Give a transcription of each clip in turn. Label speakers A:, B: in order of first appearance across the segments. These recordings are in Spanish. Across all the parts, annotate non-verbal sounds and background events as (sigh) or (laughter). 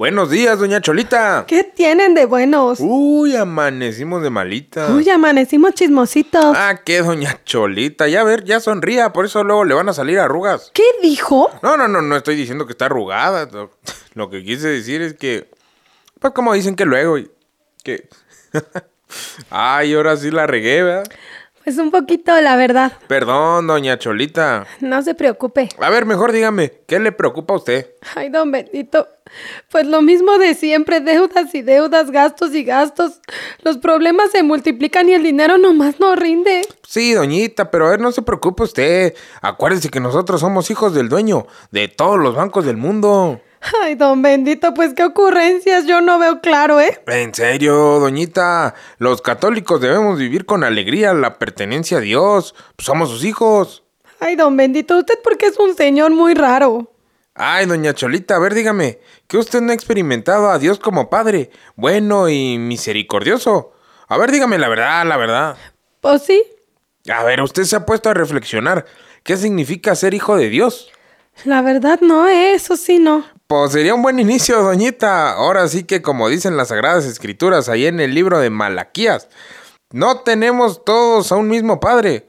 A: Buenos días, doña Cholita.
B: ¿Qué tienen de buenos?
A: Uy, amanecimos de malita.
B: Uy, amanecimos chismositos.
A: Ah, qué doña Cholita. Ya a ver, ya sonría, por eso luego le van a salir arrugas.
B: ¿Qué dijo?
A: No, no, no, no estoy diciendo que está arrugada. Lo- (laughs) que quise decir es que. Pues como dicen que luego. Que. (laughs) Ay, ahora sí la regué, ¿verdad?
B: Pues un poquito, la verdad.
A: Perdón, doña Cholita.
B: No se preocupe.
A: A ver, mejor dígame, ¿qué le preocupa a usted?
B: Ay, don Bendito. Pues lo mismo de siempre, deudas y deudas, gastos y gastos. Los problemas se multiplican y el dinero nomás no rinde.
A: Sí, doñita, pero a ver, no se preocupe usted. Acuérdese que nosotros somos hijos del dueño de todos los bancos del mundo.
B: Ay, don Bendito, pues qué ocurrencias, yo no veo claro, ¿eh?
A: En serio, doñita, los católicos debemos vivir con alegría la pertenencia a Dios. Pues somos sus hijos.
B: Ay, don Bendito, usted porque es un señor muy raro.
A: Ay, doña Cholita, a ver, dígame, que usted no ha experimentado a Dios como Padre, bueno y misericordioso. A ver, dígame la verdad, la verdad.
B: Pues sí,
A: A ver, usted se ha puesto a reflexionar qué significa ser hijo de Dios.
B: la verdad no, ¿eh? eso sí no.
A: Pues sería un buen inicio, doñita. Ahora sí que como dicen las Sagradas Escrituras ahí en el libro de Malaquías, no tenemos todos a un mismo Padre.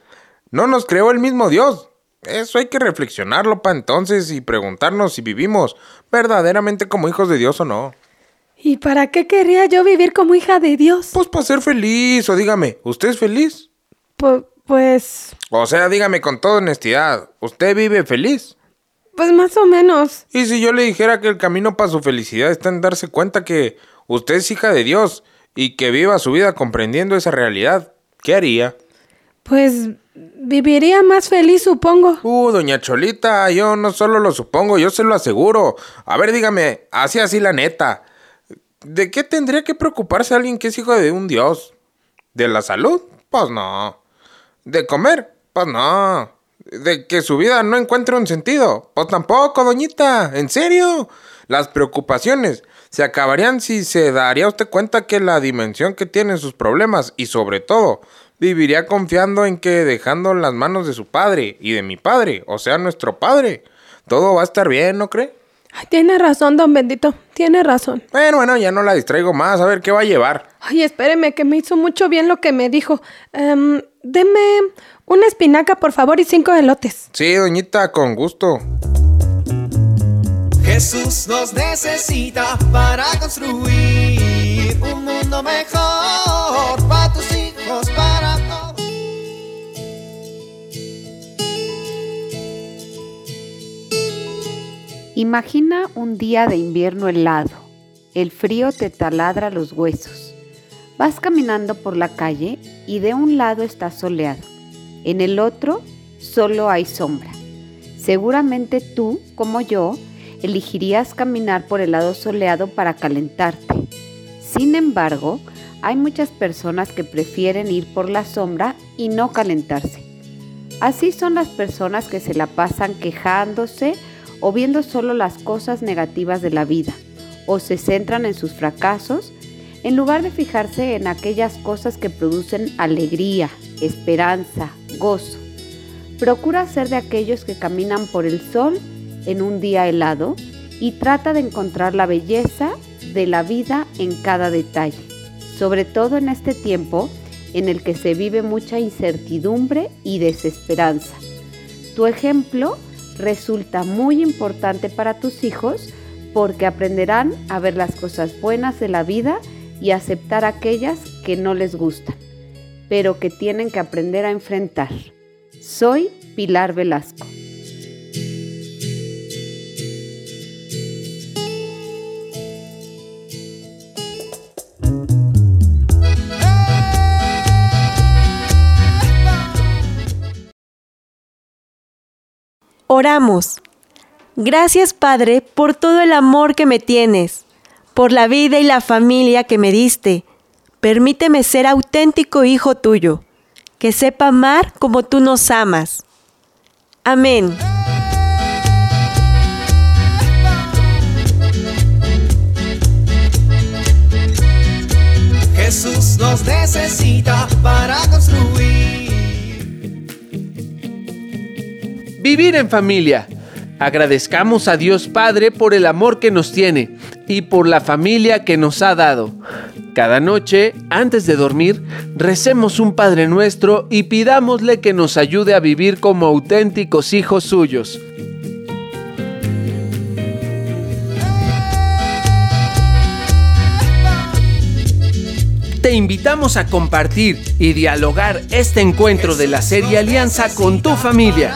A: No nos creó el mismo Dios. Eso hay que reflexionarlo para entonces y preguntarnos si vivimos verdaderamente como hijos de Dios o no.
B: ¿Y para qué querría yo vivir como hija de Dios?
A: Pues para ser feliz, o dígame, ¿usted es feliz?
B: Pu- pues,
A: O sea, dígame con toda honestidad, ¿usted vive feliz?
B: Pues más o menos.
A: Y si yo le dijera que el camino para su felicidad está en darse cuenta que usted es hija de Dios y que viva su vida comprendiendo esa realidad, ¿qué haría?
B: Pues viviría más feliz, supongo.
A: Uh, doña Cholita, yo no solo lo supongo, yo se lo aseguro. A ver, dígame, así así la neta. ¿De qué tendría que preocuparse alguien que es hijo de un Dios? ¿De la salud? Pues no. ¿De comer? Pues no. ¿De que su vida no encuentre un sentido? Pues tampoco, doñita. ¿En serio? Las preocupaciones se acabarían si se daría usted cuenta que la dimensión que tienen sus problemas y sobre todo viviría confiando en que dejando las manos de su padre y de mi padre, o sea, nuestro padre, todo va a estar bien, ¿no cree?
B: Ay, tiene razón, don Bendito. Tiene razón.
A: Bueno, bueno, ya no la distraigo más, a ver qué va a llevar.
B: Ay, espéreme, que me hizo mucho bien lo que me dijo. Em, deme una espinaca, por favor, y cinco elotes.
A: Sí, doñita, con gusto.
C: Jesús nos necesita para construir un mundo mejor para tus
D: Imagina un día de invierno helado. El frío te taladra los huesos. Vas caminando por la calle y de un lado está soleado. En el otro solo hay sombra. Seguramente tú, como yo, elegirías caminar por el lado soleado para calentarte. Sin embargo, hay muchas personas que prefieren ir por la sombra y no calentarse. Así son las personas que se la pasan quejándose o viendo solo las cosas negativas de la vida, o se centran en sus fracasos, en lugar de fijarse en aquellas cosas que producen alegría, esperanza, gozo. Procura ser de aquellos que caminan por el sol en un día helado y trata de encontrar la belleza de la vida en cada detalle, sobre todo en este tiempo en el que se vive mucha incertidumbre y desesperanza. Tu ejemplo resulta muy importante para tus hijos porque aprenderán a ver las cosas buenas de la vida y aceptar aquellas que no les gustan. pero que tienen que aprender a enfrentar. Soy Pilar Velasco.
E: Oramos. Gracias Padre por todo el amor que me tienes, por la vida y la familia que me diste. Permíteme ser auténtico hijo tuyo, que sepa amar como tú nos amas. Amén.
C: Jesús nos necesita para
F: Vivir en familia. Agradezcamos a Dios Padre por el amor que nos tiene y por la familia que nos ha dado. Cada noche, antes de dormir, recemos un Padre nuestro y pidámosle que nos ayude a vivir como auténticos hijos suyos. Te invitamos a compartir y dialogar este encuentro de la serie Alianza con tu familia.